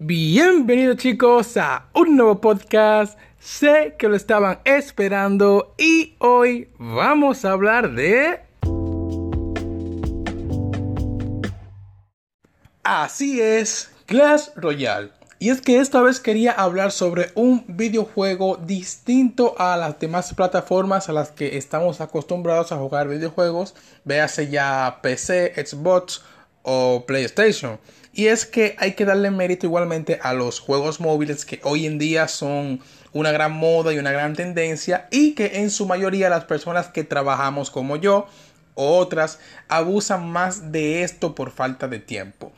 Bienvenidos chicos a un nuevo podcast. Sé que lo estaban esperando y hoy vamos a hablar de... Así es, Clash Royale. Y es que esta vez quería hablar sobre un videojuego distinto a las demás plataformas a las que estamos acostumbrados a jugar videojuegos, véase ya PC, Xbox o PlayStation. Y es que hay que darle mérito igualmente a los juegos móviles que hoy en día son una gran moda y una gran tendencia y que en su mayoría las personas que trabajamos como yo o otras abusan más de esto por falta de tiempo.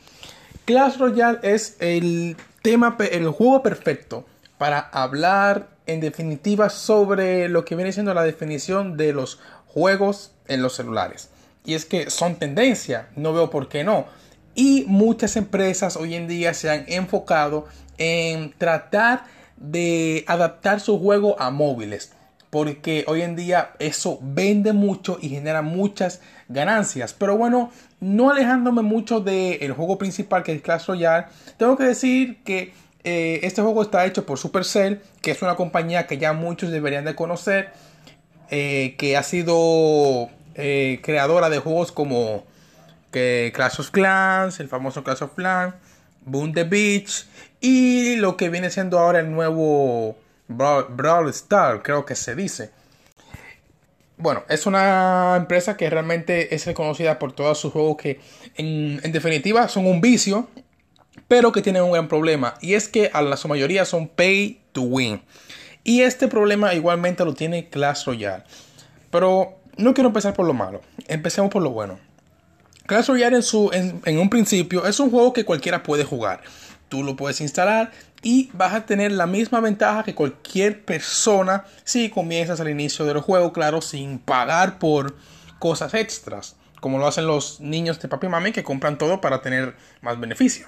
Clash Royale es el tema, el juego perfecto para hablar en definitiva sobre lo que viene siendo la definición de los juegos en los celulares. Y es que son tendencia, no veo por qué no. Y muchas empresas hoy en día se han enfocado en tratar de adaptar su juego a móviles. Porque hoy en día eso vende mucho y genera muchas ganancias. Pero bueno, no alejándome mucho del juego principal que es Clash Royale, tengo que decir que eh, este juego está hecho por Supercell, que es una compañía que ya muchos deberían de conocer, eh, que ha sido eh, creadora de juegos como que Clash of Clans, el famoso Clash of Clans, Boom the Beach y lo que viene siendo ahora el nuevo Brawl, Star, creo que se dice. Bueno, es una empresa que realmente es reconocida por todos sus juegos que en, definitiva son un vicio, pero que tienen un gran problema y es que a la su mayoría son pay to win. Y este problema igualmente lo tiene Clash Royale. Pero no quiero empezar por lo malo, empecemos por lo bueno. Clash Royale en, su, en, un principio es un juego que cualquiera puede jugar. Tú lo puedes instalar y vas a tener la misma ventaja que cualquier persona si comienzas al inicio del juego, claro, sin pagar por cosas extras, como lo hacen los niños de papi y mami que compran todo para tener más beneficio.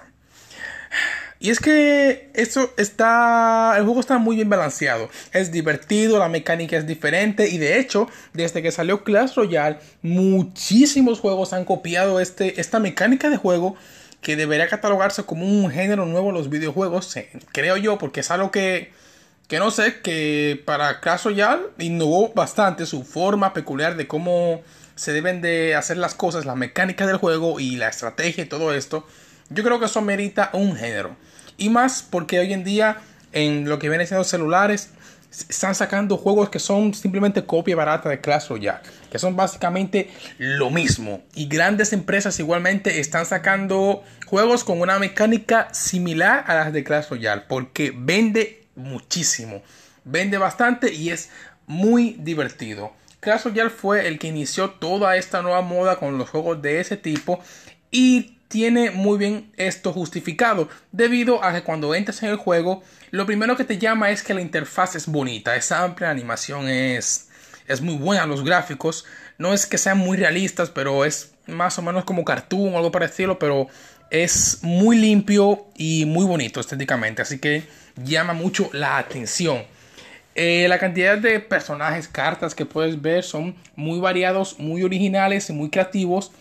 Y es que esto está. El juego está muy bien balanceado. Es divertido, la mecánica es diferente. Y de hecho, desde que salió Clash Royale, muchísimos juegos han copiado este, esta mecánica de juego. Que debería catalogarse como un género nuevo en los videojuegos. Creo yo, porque es algo que. Que no sé, que para Clash Royale innovó bastante su forma peculiar de cómo se deben de hacer las cosas, la mecánica del juego y la estrategia y todo esto. Yo creo que eso merita un género. Y más porque hoy en día en lo que vienen siendo celulares están sacando juegos que son simplemente copia barata de Clash Royale, que son básicamente lo mismo. Y grandes empresas igualmente están sacando juegos con una mecánica similar a las de Clash Royale, porque vende muchísimo, vende bastante y es muy divertido. Clash Royale fue el que inició toda esta nueva moda con los juegos de ese tipo y tiene muy bien esto justificado, debido a que cuando entras en el juego, lo primero que te llama es que la interfaz es bonita, es amplia, la animación es, es muy buena, los gráficos, no es que sean muy realistas, pero es más o menos como cartoon o algo parecido, pero es muy limpio y muy bonito estéticamente, así que llama mucho la atención. Eh, la cantidad de personajes, cartas que puedes ver son muy variados, muy originales y muy creativos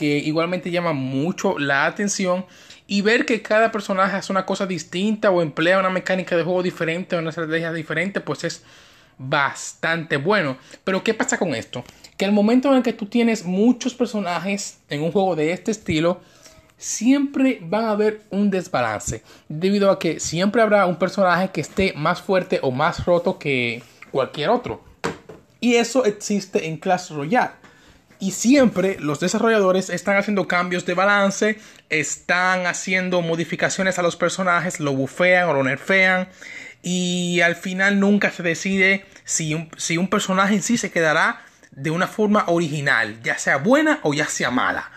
que igualmente llama mucho la atención y ver que cada personaje hace una cosa distinta o emplea una mecánica de juego diferente o una estrategia diferente, pues es bastante bueno. Pero ¿qué pasa con esto? Que el momento en el que tú tienes muchos personajes en un juego de este estilo, siempre van a haber un desbalance, debido a que siempre habrá un personaje que esté más fuerte o más roto que cualquier otro. Y eso existe en Clash Royale. Y siempre los desarrolladores están haciendo cambios de balance, están haciendo modificaciones a los personajes, lo bufean o lo nerfean. Y al final nunca se decide si un, si un personaje en sí se quedará de una forma original, ya sea buena o ya sea mala.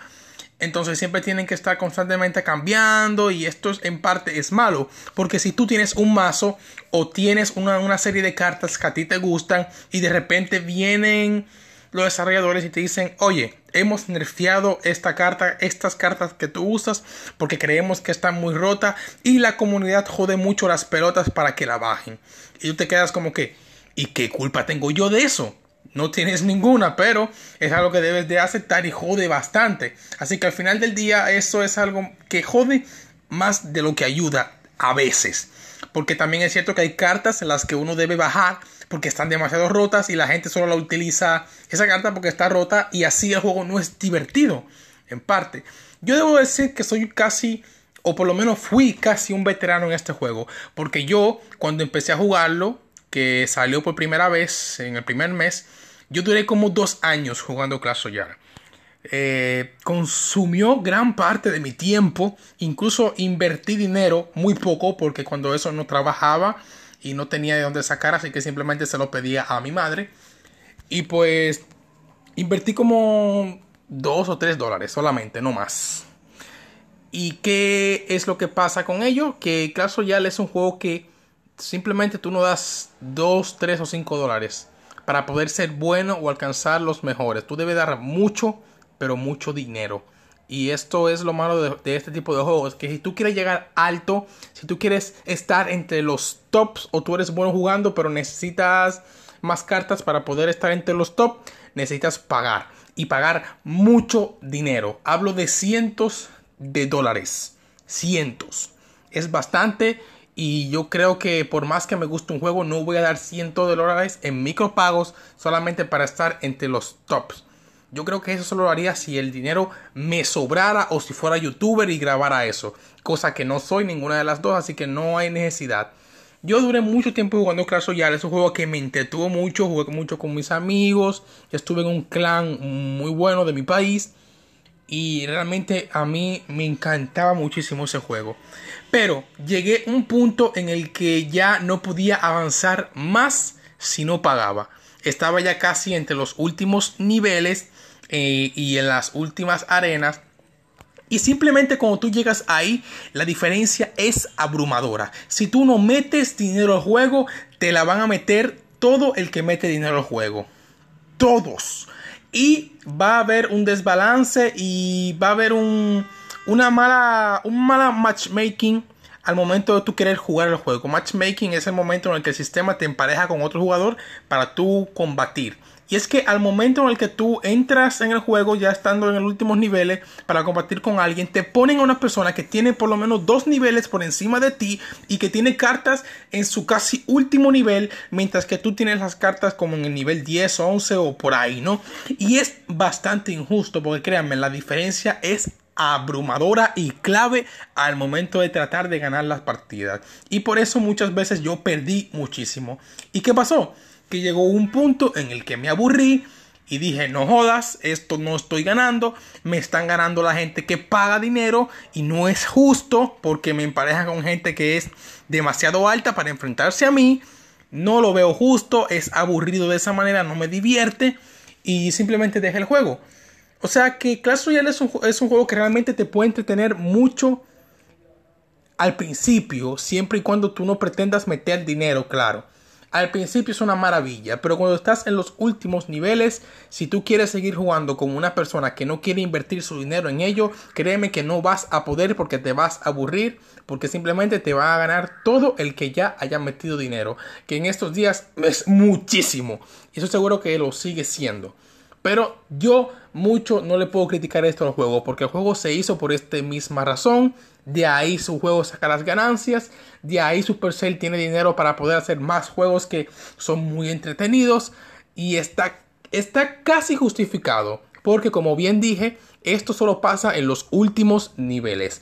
Entonces siempre tienen que estar constantemente cambiando y esto en parte es malo. Porque si tú tienes un mazo o tienes una, una serie de cartas que a ti te gustan y de repente vienen los desarrolladores y te dicen, oye, hemos nerfeado esta carta, estas cartas que tú usas porque creemos que está muy rota y la comunidad jode mucho las pelotas para que la bajen. Y tú te quedas como que, ¿y qué culpa tengo yo de eso? No tienes ninguna, pero es algo que debes de aceptar y jode bastante. Así que al final del día eso es algo que jode más de lo que ayuda a veces. Porque también es cierto que hay cartas en las que uno debe bajar porque están demasiado rotas y la gente solo la utiliza esa carta porque está rota y así el juego no es divertido en parte. Yo debo decir que soy casi o por lo menos fui casi un veterano en este juego porque yo cuando empecé a jugarlo que salió por primera vez en el primer mes yo duré como dos años jugando Clash Royale eh, consumió gran parte de mi tiempo incluso invertí dinero muy poco porque cuando eso no trabajaba y no tenía de dónde sacar, así que simplemente se lo pedía a mi madre. Y pues invertí como 2 o 3 dólares solamente, no más. ¿Y qué es lo que pasa con ello? Que Clash Royale es un juego que simplemente tú no das 2, 3 o 5 dólares para poder ser bueno o alcanzar los mejores. Tú debes dar mucho, pero mucho dinero. Y esto es lo malo de, este tipo de juegos, que si tú quieres llegar alto, si tú quieres estar entre los tops o tú eres bueno jugando, pero necesitas más cartas para poder estar entre los top, necesitas pagar y pagar mucho dinero. Hablo de cientos de dólares, cientos. Es bastante y yo creo que por más que me guste un juego, no voy a dar cientos de dólares en micropagos solamente para estar entre los tops. Yo creo que eso solo lo haría si el dinero me sobrara o si fuera youtuber y grabara eso. Cosa que no soy ninguna de las dos, así que no hay necesidad. Yo duré mucho tiempo jugando Clash Royale, es un juego que me entretuvo mucho, jugué mucho con mis amigos, estuve en un clan muy bueno de mi país y realmente a mí me encantaba muchísimo ese juego. Pero llegué a un punto en el que ya no podía avanzar más si no pagaba. Estaba ya casi entre los últimos niveles eh, y en las últimas arenas. Y simplemente cuando tú llegas ahí, la diferencia es abrumadora. Si tú no metes dinero al juego, te la van a meter todo el que mete dinero al juego. Todos. Y va a haber un desbalance y va a haber un, una mala, un mala matchmaking al momento de tú querer jugar el juego. Matchmaking es el momento en el que el sistema te empareja con otro jugador para tú combatir. Y es que al momento en el que tú entras en el juego, ya estando en los últimos niveles, para combatir con alguien, te ponen a una persona que tiene por lo menos dos niveles por encima de ti y que tiene cartas en su casi último nivel, mientras que tú tienes las cartas como en el nivel 10, 11 o por ahí, ¿no? Y es bastante injusto, porque créanme, la diferencia es abrumadora y clave al momento de tratar de ganar las partidas. Y por eso muchas veces yo perdí muchísimo. ¿Y qué pasó? que llegó un punto en el que me aburrí y dije, no jodas, esto no estoy ganando, me están ganando la gente que paga dinero y no es justo porque me empareja con gente que es demasiado alta para enfrentarse a mí, no lo veo justo, es aburrido de esa manera, no me divierte y simplemente dejé el juego. O sea que Clash Royale es un, juego que realmente te puede entretener mucho al principio, siempre y cuando tú no pretendas meter dinero, claro. Al principio es una maravilla, pero cuando estás en los últimos niveles, si tú quieres seguir jugando con una persona que no quiere invertir su dinero en ello, créeme que no vas a poder porque te vas a aburrir, porque simplemente te va a ganar todo el que ya haya metido dinero, que en estos días es muchísimo, y eso seguro que lo sigue siendo. Pero yo mucho no le puedo criticar esto al juego, porque el juego se hizo por esta misma razón. De ahí su juego saca las ganancias. De ahí Supercell tiene dinero para poder hacer más juegos que son muy entretenidos. Y está, está casi justificado. Porque como bien dije, esto solo pasa en los últimos niveles.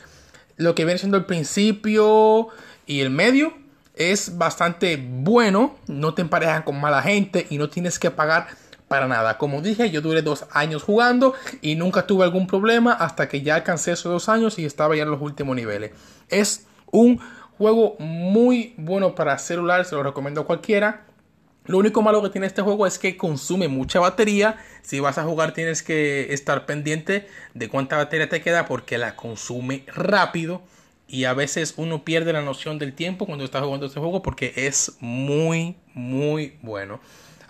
Lo que viene siendo el principio y el medio es bastante bueno. No te emparejan con mala gente y no tienes que pagar para nada. Como dije, yo duré dos años jugando y nunca tuve algún problema hasta que ya alcancé esos dos años y estaba ya en los últimos niveles. Es un juego muy bueno para celular, se lo recomiendo a cualquiera. Lo único malo que tiene este juego es que consume mucha batería. Si vas a jugar tienes que estar pendiente de cuánta batería te queda porque la consume rápido. Y a veces uno pierde la noción del tiempo cuando está jugando este juego porque es muy, muy bueno.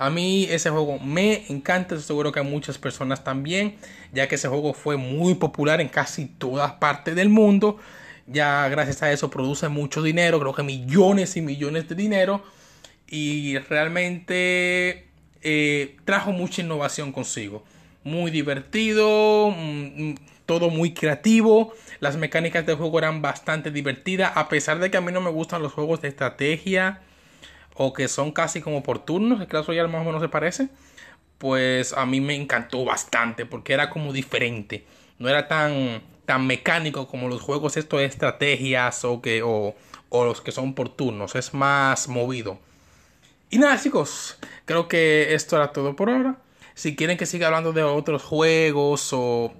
A mí ese juego me encanta, seguro que a muchas personas también, ya que ese juego fue muy popular en casi todas partes del mundo. Ya gracias a eso produce mucho dinero, creo que millones y millones de dinero. Y realmente eh, trajo mucha innovación consigo. Muy divertido, mm, mm, todo muy creativo. Las mecánicas del juego eran bastante divertidas. A pesar de que a mí no me gustan los juegos de estrategia. O que son casi como por turnos. El Clash Royale más o menos se parece. Pues a mí me encantó bastante. Porque era como diferente. No era tan, tan mecánico como los juegos estos de estrategias. O, que, o, o los que son por turnos. Es más movido. Y nada chicos. Creo que esto era todo por ahora. Si quieren que siga hablando de otros juegos o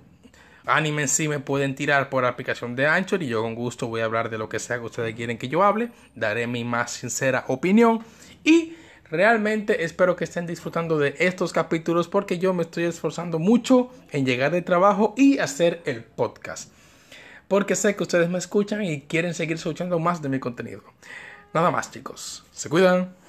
anime en sí, me pueden tirar por aplicación de Anchor y yo con gusto voy a hablar de lo que sea que ustedes quieren que yo hable. Daré mi más sincera opinión y realmente espero que estén disfrutando de estos capítulos porque yo me estoy esforzando mucho en llegar de trabajo y hacer el podcast. Porque sé que ustedes me escuchan y quieren seguir escuchando más de mi contenido. Nada más chicos. Se cuidan.